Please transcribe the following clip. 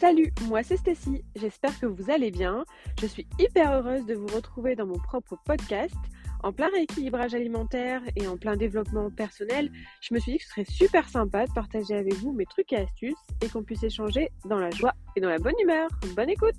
Salut, moi c'est Stacy, j'espère que vous allez bien. Je suis hyper heureuse de vous retrouver dans mon propre podcast. En plein rééquilibrage alimentaire et en plein développement personnel, je me suis dit que ce serait super sympa de partager avec vous mes trucs et astuces et qu'on puisse échanger dans la joie et dans la bonne humeur. Bonne écoute